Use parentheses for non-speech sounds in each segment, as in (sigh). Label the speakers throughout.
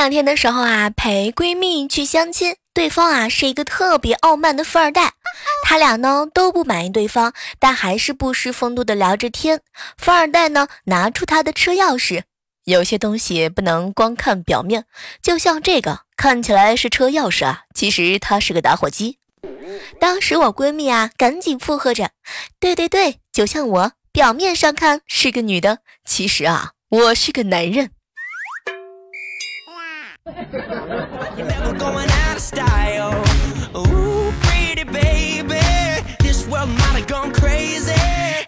Speaker 1: 两天的时候啊，陪闺蜜去相亲，对方啊是一个特别傲慢的富二代，(laughs) 他俩呢都不满意对方，但还是不失风度的聊着天。富二代呢拿出他的车钥匙，有些东西不能光看表面，就像这个看起来是车钥匙啊，其实它是个打火机。当时我闺蜜啊赶紧附和着，对对对，就像我表面上看是个女的，其实啊我是个男人。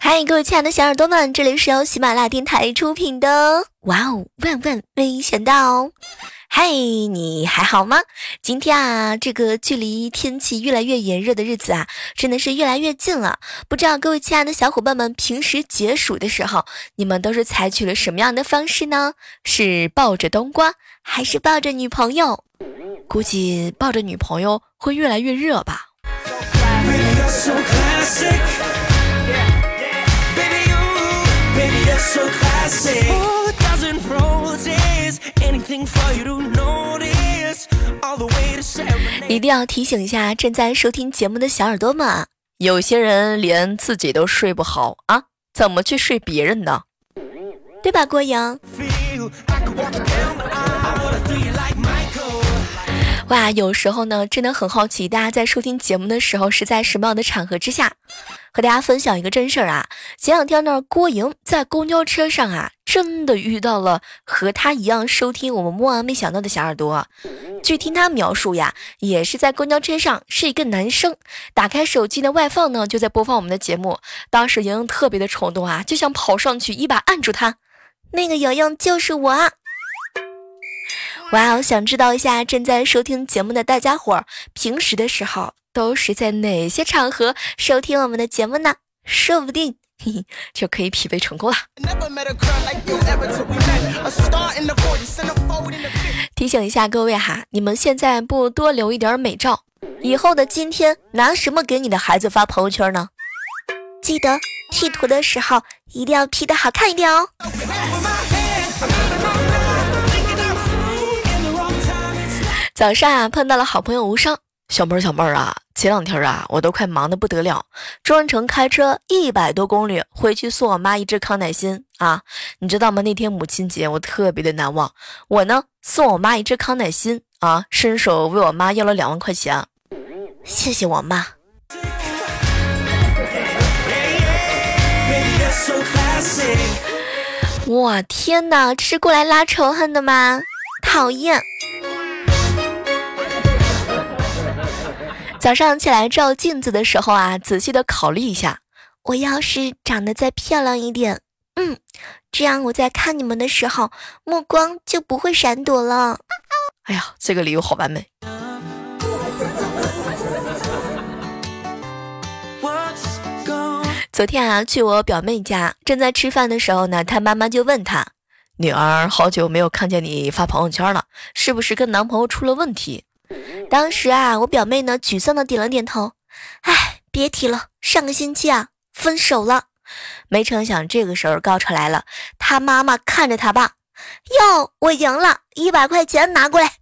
Speaker 1: 嗨，各位亲爱的小耳朵们，这里是由喜马拉雅电台出品的。哇哦，万万没想到！嗨，你还好吗？今天啊，这个距离天气越来越炎热的日子啊，真的是越来越近了。不知道各位亲爱的小伙伴们，平时解暑的时候，你们都是采取了什么样的方式呢？是抱着冬瓜，还是抱着女朋友？估计抱着女朋友会越来越热吧。一定要提醒一下正在收听节目的小耳朵们，有些人连自己都睡不好啊，怎么去睡别人呢？对吧，郭阳？哇，有时候呢，真的很好奇，大家在收听节目的时候是在什么样的场合之下？和大家分享一个真事儿啊！前两天呢，郭莹在公交车上啊，真的遇到了和她一样收听我们莫完没想到的小耳朵。据听他描述呀，也是在公交车上，是一个男生，打开手机的外放呢，就在播放我们的节目。当时莹莹特别的冲动啊，就想跑上去一把按住他。那个莹莹就是我。哇哦！想知道一下正在收听节目的大家伙儿，平时的时候都是在哪些场合收听我们的节目呢？说不定嘿嘿就可以匹配成功了。提醒一下各位哈，你们现在不多留一点美照，以后的今天拿什么给你的孩子发朋友圈呢？记得 P 图的时候一定要 P 的好看一点哦。早上啊，碰到了好朋友无伤，小妹儿小妹儿啊，前两天啊，我都快忙得不得了，专程开车一百多公里回去送我妈一只康乃馨啊，你知道吗？那天母亲节我特别的难忘，我呢送我妈一只康乃馨啊，伸手为我妈要了两万块钱，谢谢我妈。哇天哪，这是过来拉仇恨的吗？讨厌。早上起来照镜子的时候啊，仔细的考虑一下，我要是长得再漂亮一点，嗯，这样我在看你们的时候，目光就不会闪躲了。哎呀，这个理由好完美。昨天啊，去我表妹家，正在吃饭的时候呢，她妈妈就问她：“女儿，好久没有看见你发朋友圈了，是不是跟男朋友出了问题？”当时啊，我表妹呢沮丧的点了点头，哎，别提了，上个星期啊分手了。没成想这个时候高潮来了，他妈妈看着他爸，哟，我赢了，一百块钱拿过来，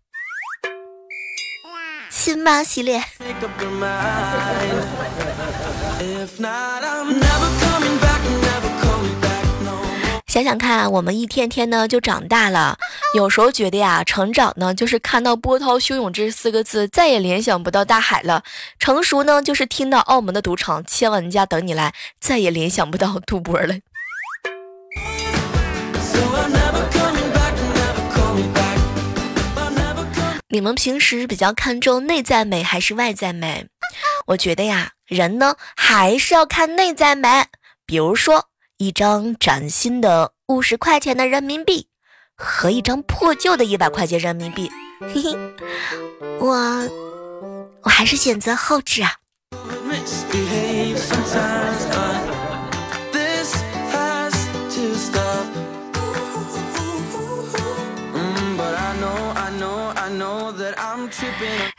Speaker 1: 亲妈系列。想想看，我们一天天呢就长大了。有时候觉得呀，成长呢就是看到波涛汹涌这四个字，再也联想不到大海了；成熟呢就是听到澳门的赌场千万家等你来，再也联想不到赌博了。你们平时比较看重内在美还是外在美？我觉得呀，人呢还是要看内在美，比如说。一张崭新的五十块钱的人民币，和一张破旧的一百块钱人民币。嘿嘿，我我还是选择后置啊。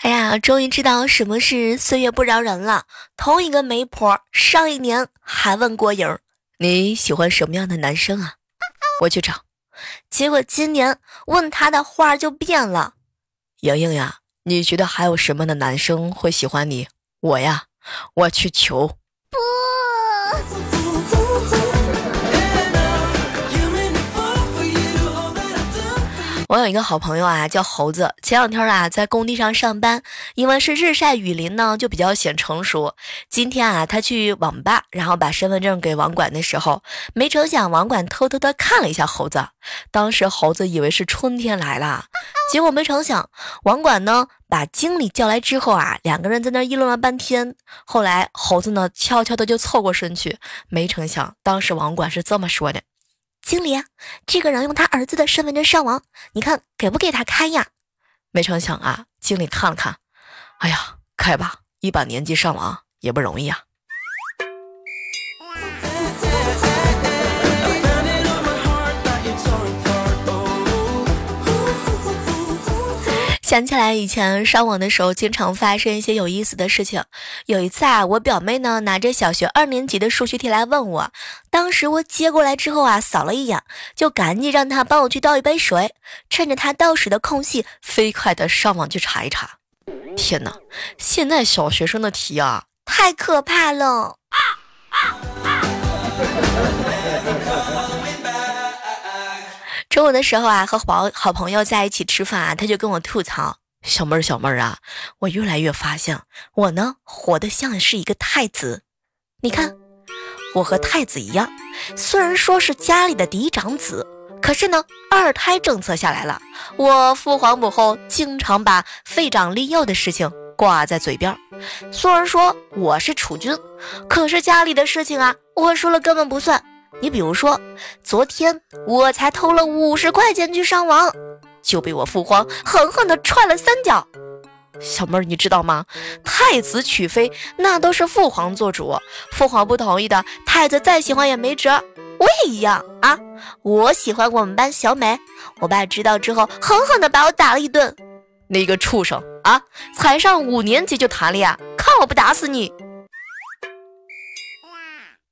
Speaker 1: 哎呀，终于知道什么是岁月不饶人了。同一个媒婆，上一年还问郭莹你喜欢什么样的男生啊？我去找。结果今年问他的话就变了。莹莹呀，你觉得还有什么的男生会喜欢你？我呀，我去求。不。我有一个好朋友啊，叫猴子。前两天啊，在工地上上班，因为是日晒雨淋呢，就比较显成熟。今天啊，他去网吧，然后把身份证给网管的时候，没成想网管偷偷的看了一下猴子。当时猴子以为是春天来了，结果没成想，网管呢把经理叫来之后啊，两个人在那议论了半天。后来猴子呢悄悄的就凑过身去，没成想，当时网管是这么说的。经理，这个人用他儿子的身份证上网，你看给不给他开呀？没成想啊，经理看了看，哎呀，开吧，一把年纪上网也不容易啊。想起来以前上网的时候，经常发生一些有意思的事情。有一次啊，我表妹呢拿着小学二年级的数学题来问我，当时我接过来之后啊，扫了一眼，就赶紧让她帮我去倒一杯水，趁着她倒水的空隙，飞快的上网去查一查。天哪，现在小学生的题啊，太可怕了！(laughs) 中午的时候啊，和好好朋友在一起吃饭啊，他就跟我吐槽：“小妹儿，小妹儿啊，我越来越发现，我呢活得像是一个太子。你看，我和太子一样，虽然说是家里的嫡长子，可是呢，二胎政策下来了，我父皇母后经常把废长立幼的事情挂在嘴边。虽然说我是储君，可是家里的事情啊，我说了根本不算。”你比如说，昨天我才偷了五十块钱去上网，就被我父皇狠狠地踹了三脚。小妹儿，你知道吗？太子娶妃那都是父皇做主，父皇不同意的，太子再喜欢也没辙。我也一样啊，我喜欢我们班小美，我爸知道之后狠狠地把我打了一顿。那个畜生啊，才上五年级就谈恋爱，看我不打死你！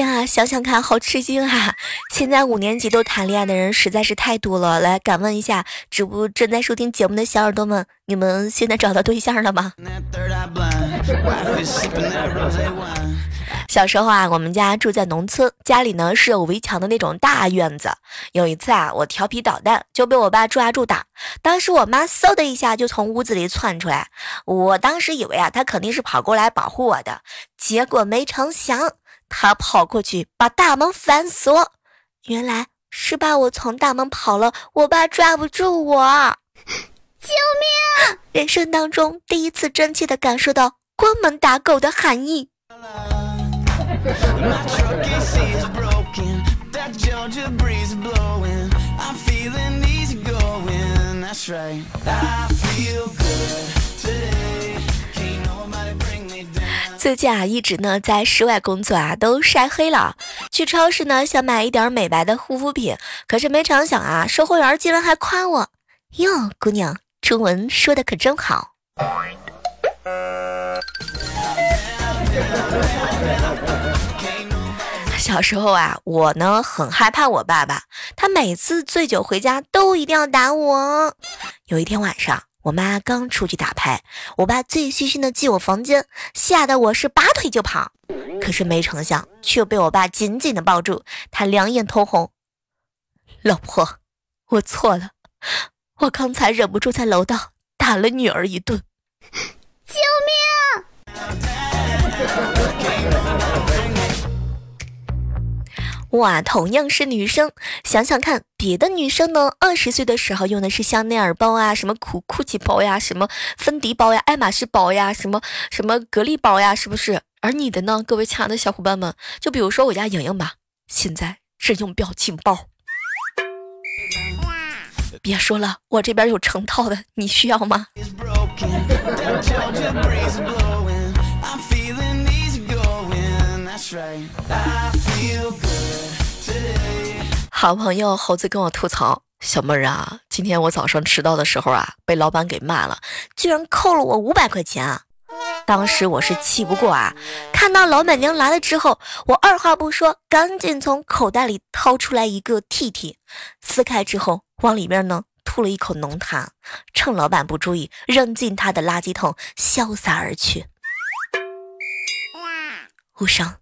Speaker 1: 天啊，想想看，好吃惊啊！(laughs) 现在五年级都谈恋爱的人实在是太多了。来，敢问一下，直播正在收听节目的小耳朵们，你们现在找到对象了吗？(laughs) 小时候啊，我们家住在农村，家里呢是有围墙的那种大院子。有一次啊，我调皮捣蛋，就被我爸抓住打。当时我妈嗖的一下就从屋子里窜出来，我当时以为啊，她肯定是跑过来保护我的，结果没成想。他跑过去把大门反锁，原来是怕我从大门跑了，我爸抓不住我。救命！人生当中第一次真切的感受到关门打狗的含义。最近啊，一直呢在室外工作啊，都晒黑了。去超市呢，想买一点美白的护肤品，可是没成想啊，售货员竟然还夸我：“哟，姑娘，中文说的可真好。(laughs) ”小时候啊，我呢很害怕我爸爸，他每次醉酒回家都一定要打我。有一天晚上。我妈刚出去打牌，我爸醉醺醺的进我房间，吓得我是拔腿就跑，可是没成想却被我爸紧紧的抱住，他两眼通红。老婆，我错了，我刚才忍不住在楼道打了女儿一顿，救命！哇，同样是女生，想想看，别的女生呢，二十岁的时候用的是香奈儿包啊，什么酷酷奇包呀，什么芬迪包呀，爱马仕包呀，什么什么格力包呀，是不是？而你的呢，各位亲爱的小伙伴们，就比如说我家莹莹吧，现在是用表情包。别说了，我这边有成套的，你需要吗？(laughs) 好朋友猴子跟我吐槽：“小妹儿啊，今天我早上迟到的时候啊，被老板给骂了，居然扣了我五百块钱啊！”当时我是气不过啊，看到老板娘来了之后，我二话不说，赶紧从口袋里掏出来一个 T T，撕开之后往里面呢吐了一口浓痰，趁老板不注意扔进他的垃圾桶，潇洒而去。无声。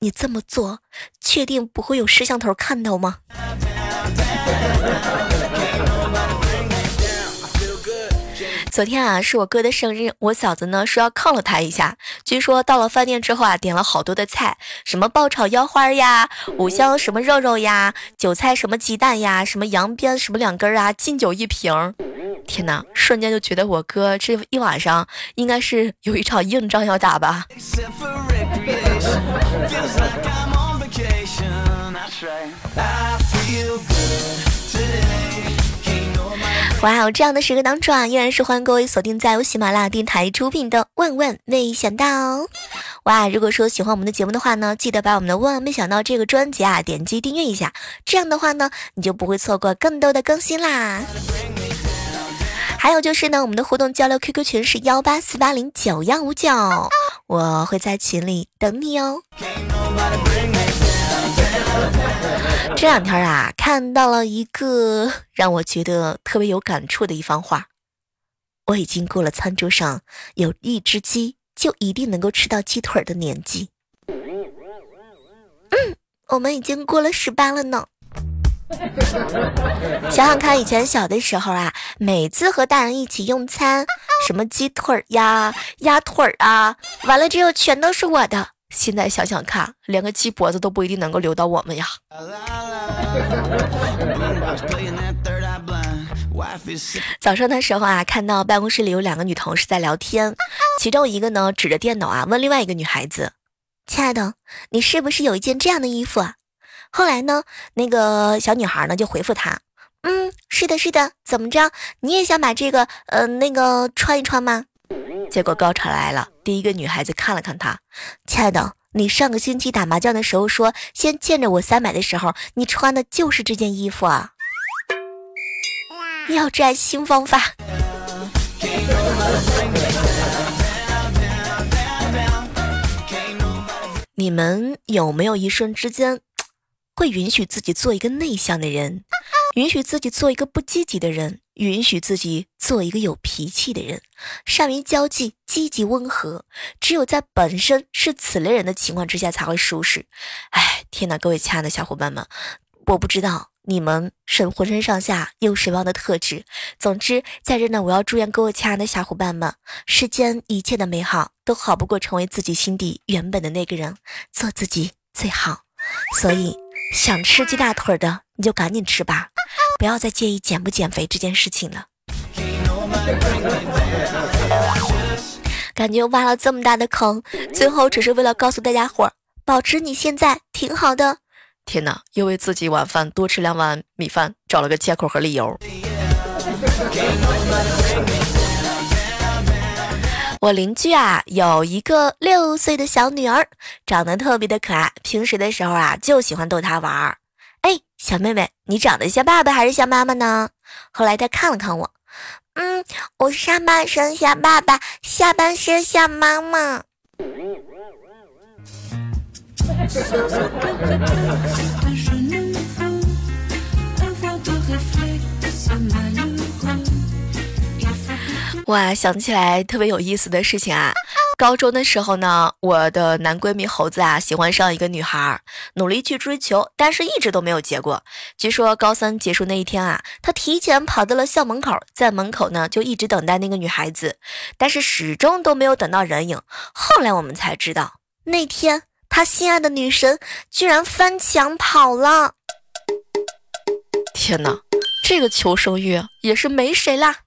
Speaker 1: 你这么做，确定不会有摄像头看到吗？昨天啊，是我哥的生日，我嫂子呢说要犒劳他一下。据说到了饭店之后啊，点了好多的菜，什么爆炒腰花呀，五香什么肉肉呀，韭菜什么鸡蛋呀，什么羊鞭什么两根啊，劲酒一瓶。天哪，瞬间就觉得我哥这一晚上应该是有一场硬仗要打吧。哇哦！这样的时刻当中啊，依然是欢迎各位锁定在由喜马拉雅电台出品的《万万没想到》。哇，如果说喜欢我们的节目的话呢，记得把我们的《万万没想到》这个专辑啊点击订阅一下，这样的话呢，你就不会错过更多的更新啦。还有就是呢，我们的互动交流 QQ 群是幺八四八零九幺五九，我会在群里等你哦。(laughs) 这两天啊，看到了一个 (laughs) 让我觉得特别有感触的一番话。我已经过了餐桌上有一只鸡就一定能够吃到鸡腿的年纪。嗯，我们已经过了十八了呢。想想看，以前小的时候啊，每次和大人一起用餐，什么鸡腿呀、鸭腿啊，完了之后全都是我的。现在想想看，连个鸡脖子都不一定能够留到我们呀。早上的时候啊，看到办公室里有两个女同事在聊天，其中一个呢指着电脑啊问另外一个女孩子：“亲爱的，你是不是有一件这样的衣服啊？”后来呢，那个小女孩呢就回复他：“嗯，是的，是的，怎么着？你也想把这个呃那个穿一穿吗？”结果高潮来了，第一个女孩子看了看他，亲爱的，你上个星期打麻将的时候说先见着我三百的时候，你穿的就是这件衣服啊！要占新方法。你们有没有一瞬之间，会允许自己做一个内向的人，允许自己做一个不积极的人？允许自己做一个有脾气的人，善于交际，积极温和。只有在本身是此类人的情况之下才会舒适。哎，天哪，各位亲爱的小伙伴们，我不知道你们是浑身上下有什么样的特质。总之，在这呢，我要祝愿各位亲爱的小伙伴们，世间一切的美好都好不过成为自己心底原本的那个人，做自己最好。所以，想吃鸡大腿的你就赶紧吃吧。不要再介意减不减肥这件事情了。感觉挖了这么大的坑，最后只是为了告诉大家伙儿，保持你现在挺好的。天哪，又为自己晚饭多吃两碗米饭找了个借口和理由。(laughs) 我邻居啊，有一个六岁的小女儿，长得特别的可爱，平时的时候啊，就喜欢逗她玩儿。小妹妹，你长得像爸爸还是像妈妈呢？后来他看了看我，嗯，我上半身像爸爸，下半身像妈妈。哇，想起来特别有意思的事情啊！高中的时候呢，我的男闺蜜猴子啊喜欢上一个女孩，努力去追求，但是一直都没有结果。据说高三结束那一天啊，他提前跑到了校门口，在门口呢就一直等待那个女孩子，但是始终都没有等到人影。后来我们才知道，那天。他心爱的女神居然翻墙跑了！天哪，这个求生欲也是没谁啦！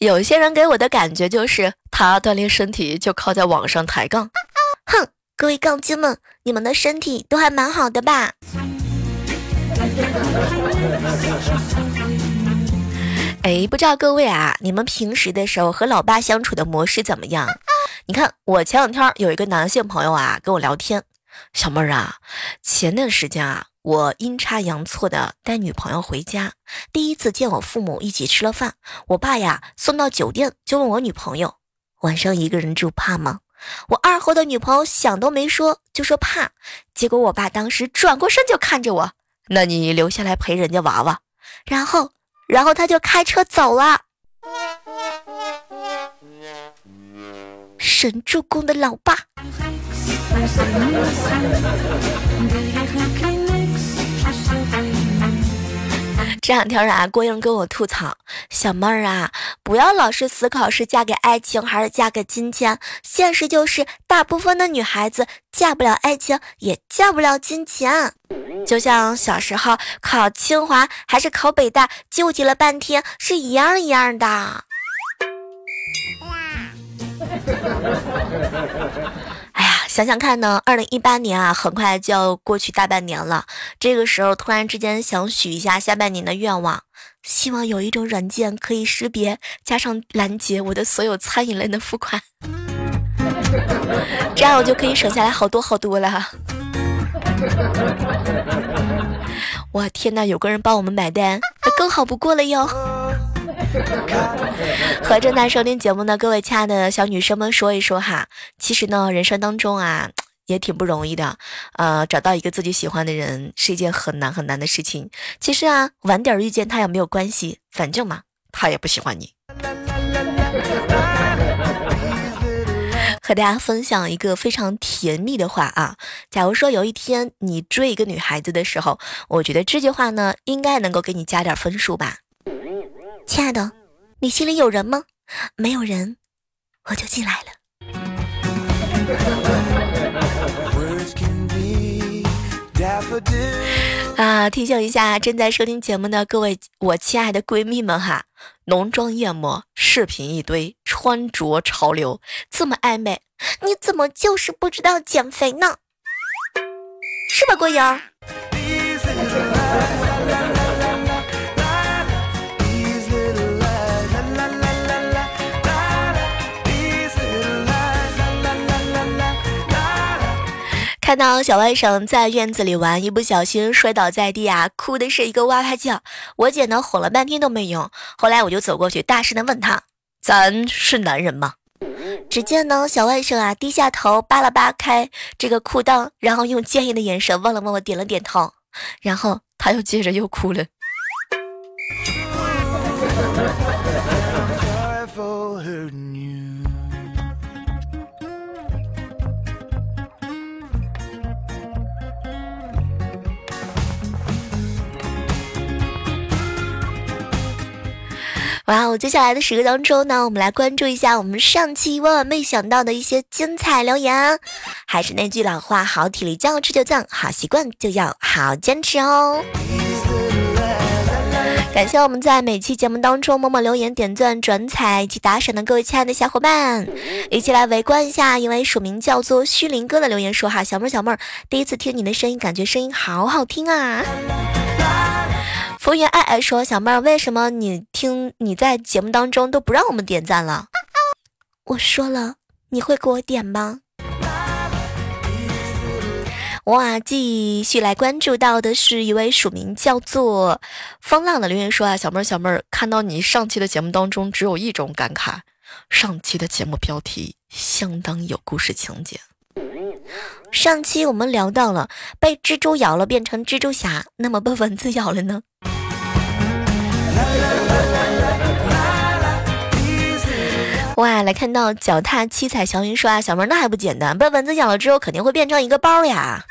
Speaker 1: 有些人给我的感觉就是，他锻炼身体就靠在网上抬杠。哼，各位杠精们，你们的身体都还蛮好的吧？(laughs) 哎，不知道各位啊，你们平时的时候和老爸相处的模式怎么样？你看，我前两天有一个男性朋友啊跟我聊天，小妹儿啊，前段时间啊，我阴差阳错的带女朋友回家，第一次见我父母一起吃了饭，我爸呀送到酒店就问我女朋友，晚上一个人住怕吗？我二货的女朋友想都没说就说怕，结果我爸当时转过身就看着我，那你留下来陪人家娃娃，然后。然后他就开车走了。神助攻的老爸。这两天啊，郭英跟我吐槽：“小妹儿啊，不要老是思考是嫁给爱情还是嫁给金钱。现实就是，大部分的女孩子嫁不了爱情，也嫁不了金钱。就像小时候考清华还是考北大，纠结了半天，是一样一样的。(laughs) ”想想看呢，二零一八年啊，很快就要过去大半年了。这个时候突然之间想许一下下半年的愿望，希望有一种软件可以识别加上拦截我的所有餐饮类的付款，这样我就可以省下来好多好多了。我天哪，有个人帮我们买单，那更好不过了哟。(laughs) 和正在收听节目的各位亲爱的小女生们说一说哈，其实呢，人生当中啊，也挺不容易的，呃，找到一个自己喜欢的人是一件很难很难的事情。其实啊，晚点遇见他也没有关系，反正嘛，他也不喜欢你。和大家分享一个非常甜蜜的话啊，假如说有一天你追一个女孩子的时候，我觉得这句话呢，应该能够给你加点分数吧。亲爱的，你心里有人吗？没有人，我就进来了。啊，提醒一下正在收听节目的各位我亲爱的闺蜜们哈，浓妆艳抹，视频一堆，穿着潮流，这么暧昧，你怎么就是不知道减肥呢？是吧，郭莹？看到小外甥在院子里玩，一不小心摔倒在地啊，哭的是一个哇哇叫。我姐呢哄了半天都没用，后来我就走过去，大声的问他：“咱是男人吗？”只见呢小外甥啊低下头扒了扒开这个裤裆，然后用坚毅的眼神望了望我，点了点头，然后他又接着又哭了。哇，哦！接下来的时刻当中呢，我们来关注一下我们上期万万没想到的一些精彩留言。还是那句老话，好体力就要持久战，好习惯就要好坚持哦。感谢我们在每期节目当中默默留言、点赞、转采以及打赏的各位亲爱的小伙伴，一起来围观一下一位署名叫做虚灵哥的留言说哈，小妹儿小妹儿，第一次听你的声音，感觉声音好好听啊。服务员爱爱说：“小妹儿，为什么你听你在节目当中都不让我们点赞了？”我说了，你会给我点吗？哇，继续来关注到的是一位署名叫做风浪的留言说啊，小妹儿小妹儿，看到你上期的节目当中，只有一种感慨：上期的节目标题相当有故事情节。上期我们聊到了被蜘蛛咬了变成蜘蛛侠，那么被蚊子咬了呢？哇，来看到脚踏七彩祥云说啊，小妹那还不简单，被蚊子咬了之后肯定会变成一个包呀。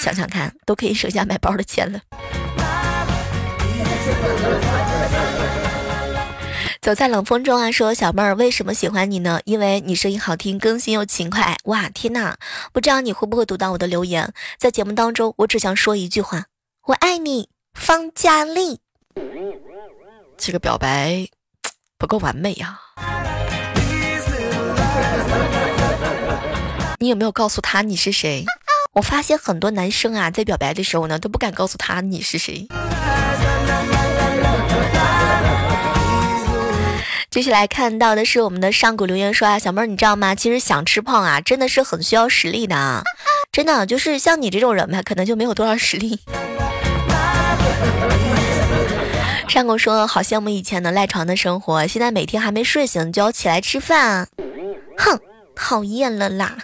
Speaker 1: 想想看，都可以省下买包的钱了。走在冷风中啊，说小妹儿为什么喜欢你呢？因为你声音好听，更新又勤快。哇，天呐，不知道你会不会读到我的留言？在节目当中，我只想说一句话：我爱你，方嘉丽。这个表白不够完美呀。你有没有告诉他你是谁？我发现很多男生啊，在表白的时候呢，都不敢告诉他你是谁。接下来看到的是我们的上古留言说啊，小妹儿你知道吗？其实想吃胖啊，真的是很需要实力的啊，真的就是像你这种人吧，可能就没有多少实力。上古说好羡慕以前的赖床的生活，现在每天还没睡醒就要起来吃饭，哼，讨厌了啦。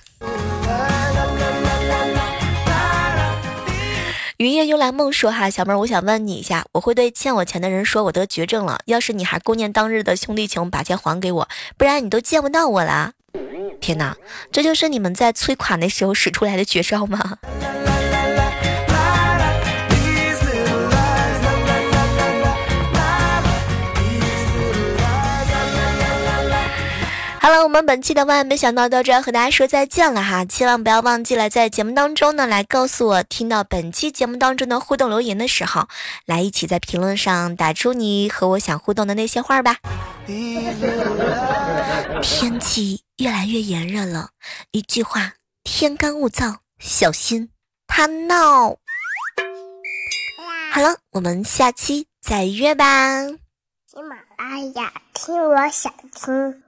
Speaker 1: 云夜幽兰梦说：“哈，小妹儿，我想问你一下，我会对欠我钱的人说，我得绝症了。要是你还顾念当日的兄弟情，把钱还给我，不然你都见不到我了。天哪，这就是你们在催款的时候使出来的绝招吗？”我们本期的万万没想到到这要和大家说再见了哈，千万不要忘记了在节目当中呢来告诉我听到本期节目当中的互动留言的时候，来一起在评论上打出你和我想互动的那些话吧。天气越来越炎热了，一句话，天干物燥，小心他闹。好了，我们下期再约吧。
Speaker 2: 喜马拉雅听，我想听。